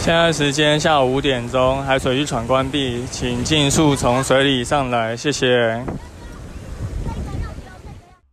现在时间下午五点钟，海水浴场关闭，请尽速从水里上来，谢谢。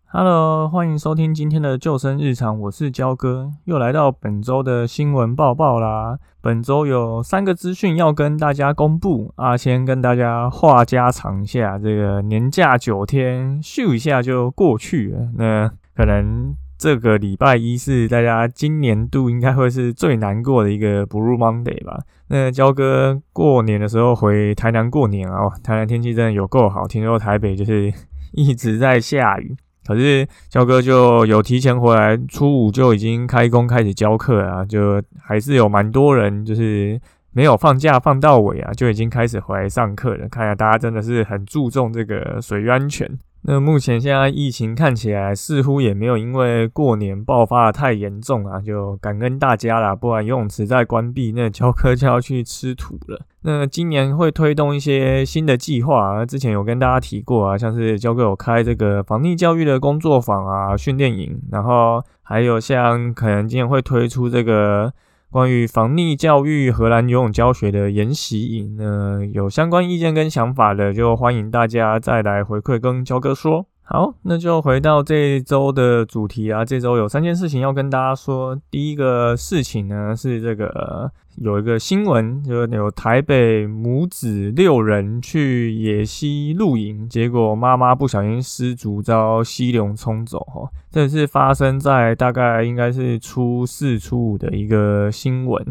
Hello，欢迎收听今天的救生日常，我是焦哥，又来到本周的新闻报报啦。本周有三个资讯要跟大家公布啊，先跟大家话家常一下，这个年假九天，咻一下就过去了，那可能。这个礼拜一是大家今年度应该会是最难过的一个 Blue Monday 吧？那焦哥过年的时候回台南过年啊，台南天气真的有够好，听说台北就是一直在下雨，可是焦哥就有提前回来，初五就已经开工开始教课啊，就还是有蛮多人就是没有放假放到尾啊，就已经开始回来上课了。看来大家真的是很注重这个水域安全。那目前现在疫情看起来似乎也没有因为过年爆发的太严重啊，就感恩大家啦，不然游泳池在关闭，那教科就要去吃土了。那今年会推动一些新的计划，之前有跟大家提过啊，像是教哥有开这个防溺教育的工作坊啊、训练营，然后还有像可能今年会推出这个。关于防溺教育、荷兰游泳教学的研习营呢，有相关意见跟想法的，就欢迎大家再来回馈跟焦哥说。好，那就回到这周的主题啊。这周有三件事情要跟大家说。第一个事情呢是这个有一个新闻，就是有台北母子六人去野溪露营，结果妈妈不小心失足遭溪流冲走。哈，这是发生在大概应该是初四、初五的一个新闻。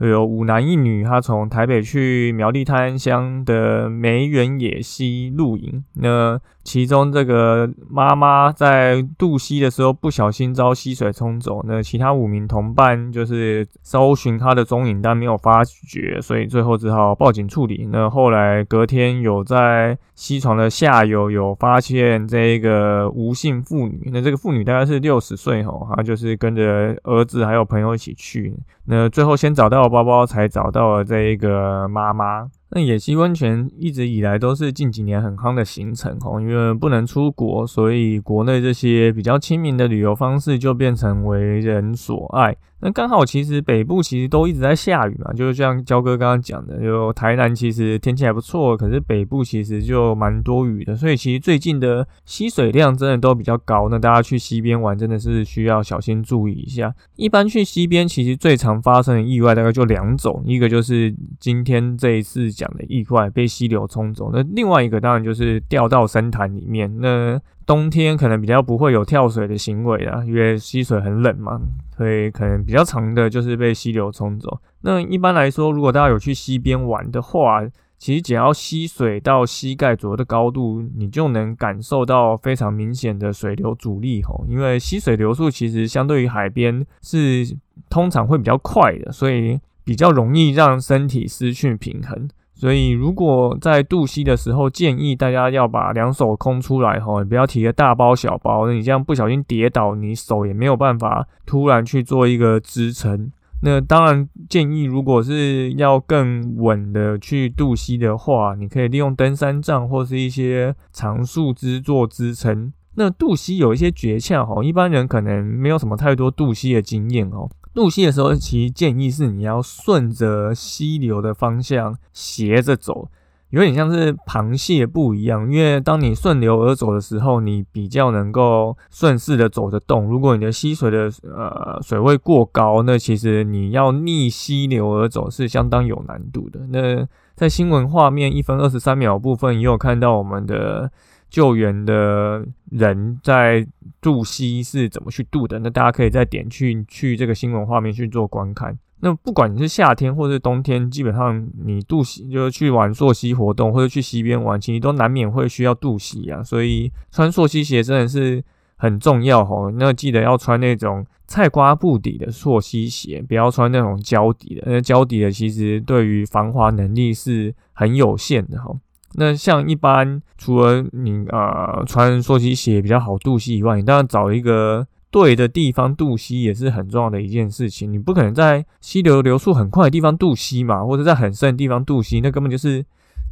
有五男一女，他从台北去苗栗泰安乡的梅园野溪露营。那其中这个妈妈在渡溪的时候不小心遭溪水冲走，那其他五名同伴就是搜寻她的踪影，但没有发觉，所以最后只好报警处理。那后来隔天有在溪床的下游有发现这个吴姓妇女，那这个妇女大概是六十岁吼，她就是跟着儿子还有朋友一起去，那最后先找到包包，才找到了这一个妈妈。那野溪温泉一直以来都是近几年很夯的行程哦，因为不能出国，所以国内这些比较亲民的旅游方式就变成为人所爱。那刚好，其实北部其实都一直在下雨嘛，就是像焦哥刚刚讲的，就台南其实天气还不错，可是北部其实就蛮多雨的，所以其实最近的吸水量真的都比较高。那大家去溪边玩，真的是需要小心注意一下。一般去溪边，其实最常发生的意外大概就两种，一个就是今天这一次讲的意外，被溪流冲走；那另外一个当然就是掉到深潭里面。那冬天可能比较不会有跳水的行为啊，因为溪水很冷嘛，所以可能比较长的就是被溪流冲走。那一般来说，如果大家有去溪边玩的话，其实只要溪水到膝盖左右的高度，你就能感受到非常明显的水流阻力吼。因为溪水流速其实相对于海边是通常会比较快的，所以比较容易让身体失去平衡。所以，如果在渡溪的时候，建议大家要把两手空出来哈，不要提个大包小包，那你这样不小心跌倒，你手也没有办法突然去做一个支撑。那当然建议，如果是要更稳的去渡溪的话，你可以利用登山杖或是一些长树枝做支撑。那渡溪有一些诀窍哈，一般人可能没有什么太多渡溪的经验哦。入溪的时候，其实建议是你要顺着溪流的方向斜着走，有点像是螃蟹步一样。因为当你顺流而走的时候，你比较能够顺势的走得动。如果你的溪水的呃水位过高，那其实你要逆溪流而走是相当有难度的。那在新闻画面一分二十三秒部分，也有看到我们的。救援的人在渡溪是怎么去渡的？那大家可以再点去去这个新闻画面去做观看。那不管你是夏天或者冬天，基本上你渡溪就是去玩溯溪活动或者去溪边玩，其实都难免会需要渡溪啊。所以穿溯溪鞋真的是很重要吼。那记得要穿那种菜瓜布底的溯溪鞋，不要穿那种胶底的。那胶底的其实对于防滑能力是很有限的哈。那像一般除了你呃穿溯溪鞋比较好渡溪以外，你当然找一个对的地方渡溪也是很重要的一件事情。你不可能在溪流流速很快的地方渡溪嘛，或者在很深的地方渡溪，那根本就是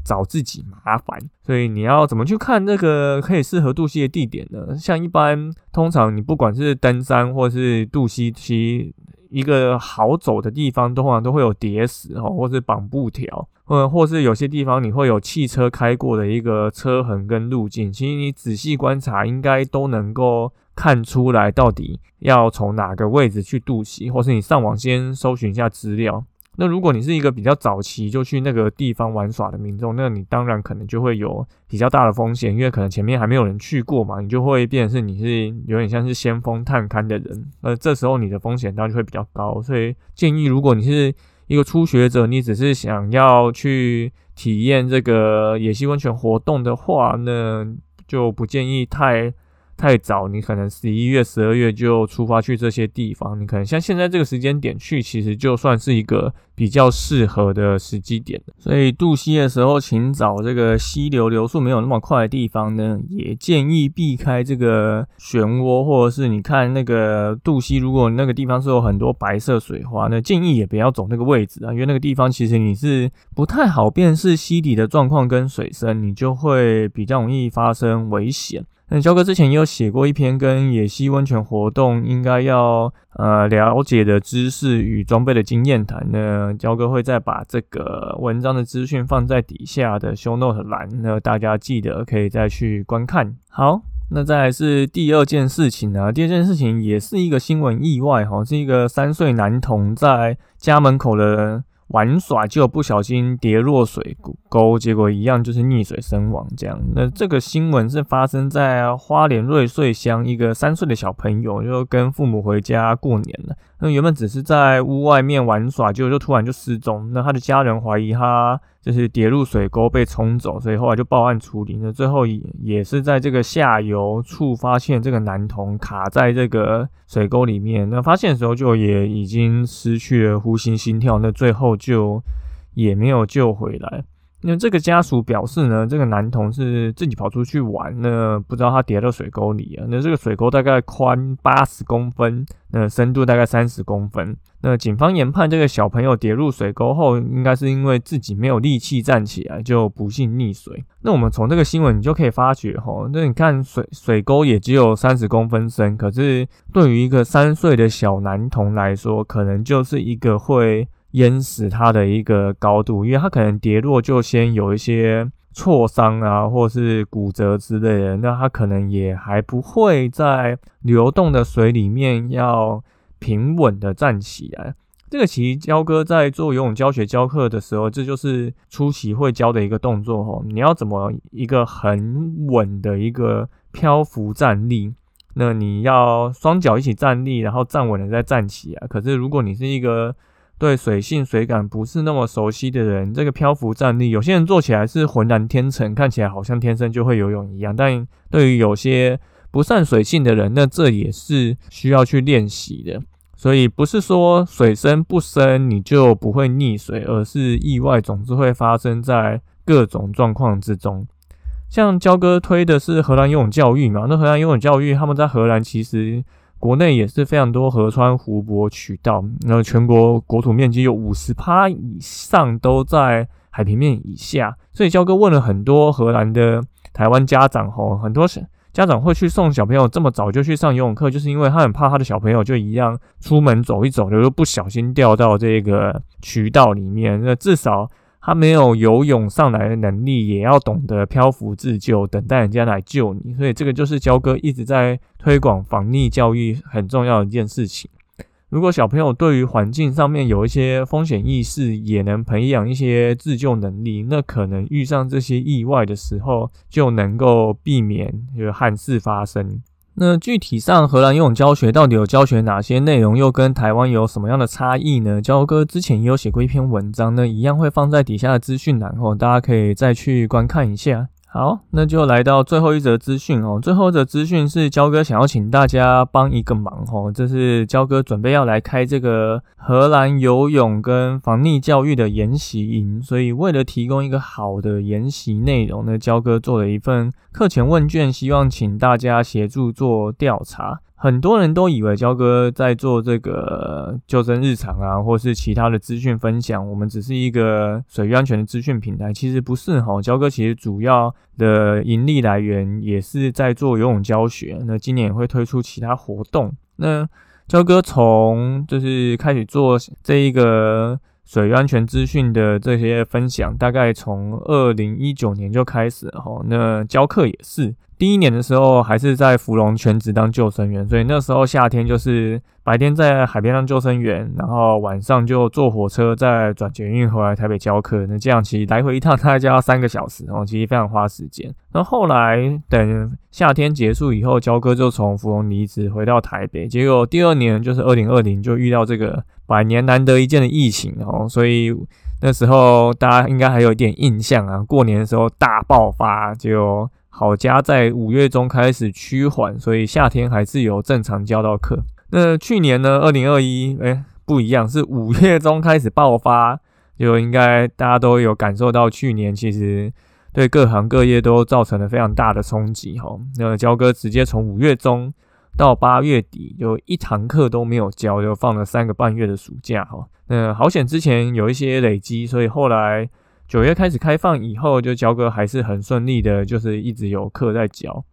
找自己麻烦。所以你要怎么去看那个可以适合渡溪的地点呢？像一般通常你不管是登山或是渡溪，其一个好走的地方，通常都会有叠石哦，或是绑布条。或或是有些地方你会有汽车开过的一个车痕跟路径，其实你仔细观察，应该都能够看出来到底要从哪个位置去渡溪，或是你上网先搜寻一下资料。那如果你是一个比较早期就去那个地方玩耍的民众，那你当然可能就会有比较大的风险，因为可能前面还没有人去过嘛，你就会变成是你是有点像是先锋探勘的人，呃，这时候你的风险当然就会比较高。所以建议，如果你是一个初学者，你只是想要去体验这个野溪温泉活动的话，那就不建议太。太早，你可能十一月、十二月就出发去这些地方，你可能像现在这个时间点去，其实就算是一个比较适合的时机点所以渡溪的时候，请找这个溪流流速没有那么快的地方呢，也建议避开这个漩涡，或者是你看那个渡溪，如果那个地方是有很多白色水花，那建议也不要走那个位置啊，因为那个地方其实你是不太好辨识溪底的状况跟水深，你就会比较容易发生危险。那焦哥之前也有写过一篇跟野溪温泉活动应该要呃了解的知识与装备的经验谈，那焦哥会再把这个文章的资讯放在底下的 show note 栏，那大家记得可以再去观看。好，那再来是第二件事情啊，第二件事情也是一个新闻意外哈，是一个三岁男童在家门口的。玩耍就不小心跌落水沟，结果一样就是溺水身亡。这样，那这个新闻是发生在花莲瑞穗乡，一个三岁的小朋友就跟父母回家过年了。那原本只是在屋外面玩耍，结果就突然就失踪。那他的家人怀疑他就是跌入水沟被冲走，所以后来就报案处理。那最后也也是在这个下游处发现这个男童卡在这个水沟里面。那发现的时候就也已经失去了呼吸心跳，那最后就也没有救回来。那这个家属表示呢，这个男童是自己跑出去玩，那不知道他跌到水沟里啊。那这个水沟大概宽八十公分，那深度大概三十公分。那警方研判，这个小朋友跌入水沟后，应该是因为自己没有力气站起来，就不幸溺水。那我们从这个新闻你就可以发觉，哈，那你看水水沟也只有三十公分深，可是对于一个三岁的小男童来说，可能就是一个会。淹死他的一个高度，因为他可能跌落就先有一些挫伤啊，或是骨折之类的，那他可能也还不会在流动的水里面要平稳的站起来。这个其实焦哥在做游泳教学教课的时候，这就是初期会教的一个动作吼，你要怎么一个很稳的一个漂浮站立，那你要双脚一起站立，然后站稳了再站起来。可是如果你是一个对水性水感不是那么熟悉的人，这个漂浮站立，有些人做起来是浑然天成，看起来好像天生就会游泳一样。但对于有些不善水性的人，那这也是需要去练习的。所以不是说水深不深你就不会溺水，而是意外总是会发生在各种状况之中。像焦哥推的是荷兰游泳教育嘛，那荷兰游泳教育他们在荷兰其实。国内也是非常多河川、湖泊、渠道，那全国国土面积有五十趴以上都在海平面以下，所以焦哥问了很多荷兰的台湾家长吼，很多家长会去送小朋友这么早就去上游泳课，就是因为他很怕他的小朋友就一样出门走一走，就不小心掉到这个渠道里面，那至少。他没有游泳上来的能力，也要懂得漂浮自救，等待人家来救你。所以这个就是焦哥一直在推广防溺教育很重要的一件事情。如果小朋友对于环境上面有一些风险意识，也能培养一些自救能力，那可能遇上这些意外的时候，就能够避免有憾事发生。那具体上荷兰游泳教学到底有教学哪些内容，又跟台湾有什么样的差异呢？焦哥之前也有写过一篇文章，那一样会放在底下的资讯栏，后大家可以再去观看一下。好，那就来到最后一则资讯哦。最后一则资讯是焦哥想要请大家帮一个忙哦，这是焦哥准备要来开这个荷兰游泳跟防溺教育的研习营，所以为了提供一个好的研习内容呢，焦哥做了一份课前问卷，希望请大家协助做调查。很多人都以为焦哥在做这个救生日常啊，或是其他的资讯分享，我们只是一个水域安全的资讯平台。其实不是哈，焦哥其实主要的盈利来源也是在做游泳教学。那今年也会推出其他活动。那焦哥从就是开始做这一个水域安全资讯的这些分享，大概从二零一九年就开始哈。那教课也是。第一年的时候还是在芙蓉全职当救生员，所以那时候夏天就是白天在海边当救生员，然后晚上就坐火车再转捷运回来台北教课。那这样其实来回一趟大概就要三个小时，然后其实非常花时间。那后来等夏天结束以后，焦哥就从芙蓉离职回到台北，结果第二年就是二零二零就遇到这个百年难得一见的疫情哦，所以那时候大家应该还有一点印象啊，过年的时候大爆发就。好家在五月中开始趋缓，所以夏天还是有正常教到课。那去年呢？二零二一，哎，不一样，是五月中开始爆发，就应该大家都有感受到，去年其实对各行各业都造成了非常大的冲击。哈，那焦哥直接从五月中到八月底，就一堂课都没有教，就放了三个半月的暑假。哈，那好险之前有一些累积，所以后来。九月开始开放以后，就焦哥还是很顺利的，就是一直有课在教，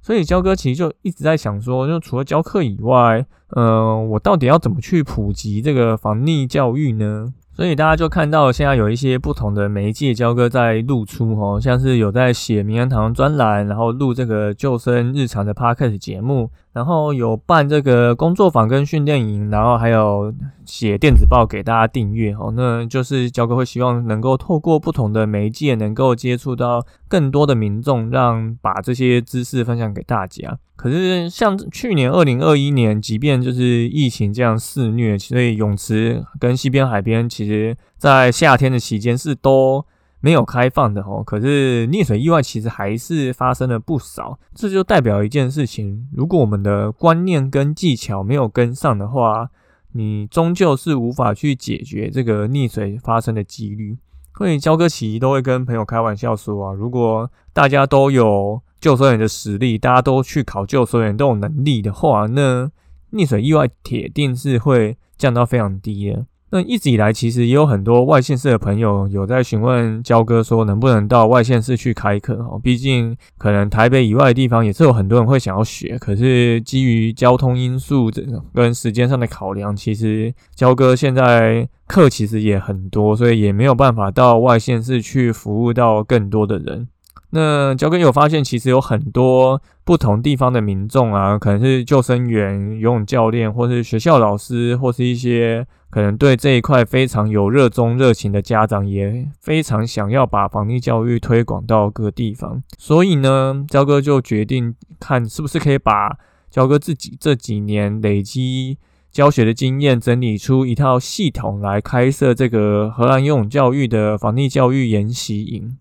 所以焦哥其实就一直在想说，就除了教课以外，嗯，我到底要怎么去普及这个防溺教育呢？所以大家就看到现在有一些不同的媒介，焦哥在露出哦，像是有在写名人堂专栏，然后录这个救生日常的 podcast 节目。然后有办这个工作坊跟训练营，然后还有写电子报给大家订阅哦。那就是焦哥会希望能够透过不同的媒介，能够接触到更多的民众，让把这些知识分享给大家。可是像去年二零二一年，即便就是疫情这样肆虐，所以泳池跟西边海边，其实在夏天的期间是都。没有开放的哦，可是溺水意外其实还是发生了不少，这就代表一件事情：如果我们的观念跟技巧没有跟上的话，你终究是无法去解决这个溺水发生的几率。所以焦哥其都会跟朋友开玩笑说啊，如果大家都有救生员的实力，大家都去考救生员都有能力的话，那溺水意外铁定是会降到非常低的。那一直以来，其实也有很多外县市的朋友有在询问焦哥说，能不能到外县市去开课哦？毕竟可能台北以外的地方也是有很多人会想要学，可是基于交通因素这跟时间上的考量，其实焦哥现在课其实也很多，所以也没有办法到外县市去服务到更多的人。那焦哥有发现，其实有很多不同地方的民众啊，可能是救生员、游泳教练，或是学校老师，或是一些。可能对这一块非常有热衷热情的家长，也非常想要把防溺教育推广到各地方。所以呢，焦哥就决定看是不是可以把焦哥自己这几年累积教学的经验，整理出一套系统来开设这个荷兰游泳教育的防溺教育研习营。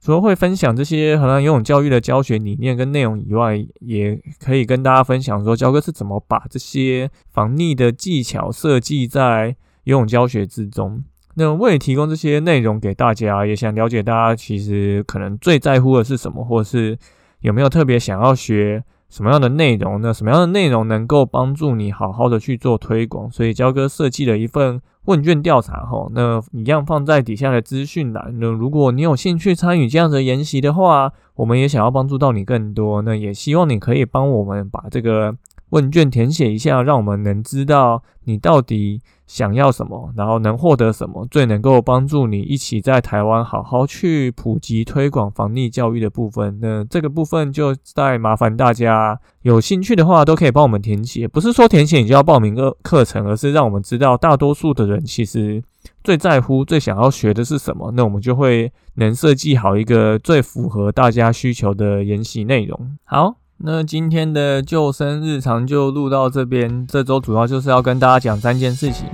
除了会分享这些荷兰游泳教育的教学理念跟内容以外，也可以跟大家分享说，教哥是怎么把这些防溺的技巧设计在游泳教学之中。那为了提供这些内容给大家，也想了解大家其实可能最在乎的是什么，或是有没有特别想要学什么样的内容？呢什么样的内容能够帮助你好好的去做推广？所以焦哥设计了一份。问卷调查哈，那一样放在底下的资讯栏。那如果你有兴趣参与这样的研习的话，我们也想要帮助到你更多。那也希望你可以帮我们把这个。问卷填写一下，让我们能知道你到底想要什么，然后能获得什么，最能够帮助你一起在台湾好好去普及推广防溺教育的部分。那这个部分就再麻烦大家有兴趣的话，都可以帮我们填写。不是说填写你就要报名个课程，而是让我们知道大多数的人其实最在乎、最想要学的是什么。那我们就会能设计好一个最符合大家需求的研习内容。好。那今天的救生日常就录到这边。这周主要就是要跟大家讲三件事情。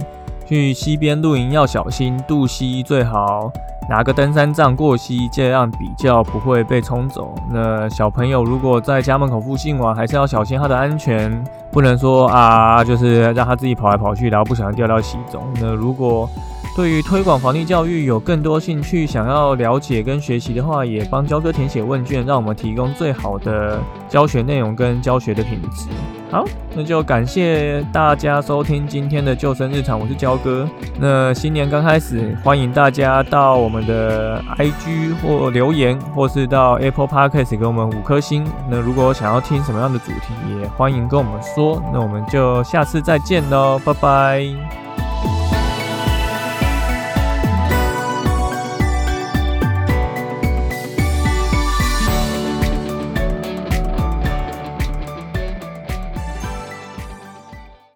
去溪边露营要小心，渡溪最好拿个登山杖过溪，这样比较不会被冲走。那小朋友如果在家门口附近玩，还是要小心他的安全，不能说啊，就是让他自己跑来跑去，然后不小心掉到溪中。那如果对于推广防溺教育有更多兴趣，想要了解跟学习的话，也帮焦哥填写问卷，让我们提供最好的教学内容跟教学的品质。好，那就感谢大家收听今天的救生日常，我是焦哥。那新年刚开始，欢迎大家到我们的 IG 或留言，或是到 Apple Podcast 给我们五颗星。那如果想要听什么样的主题，也欢迎跟我们说。那我们就下次再见喽，拜拜。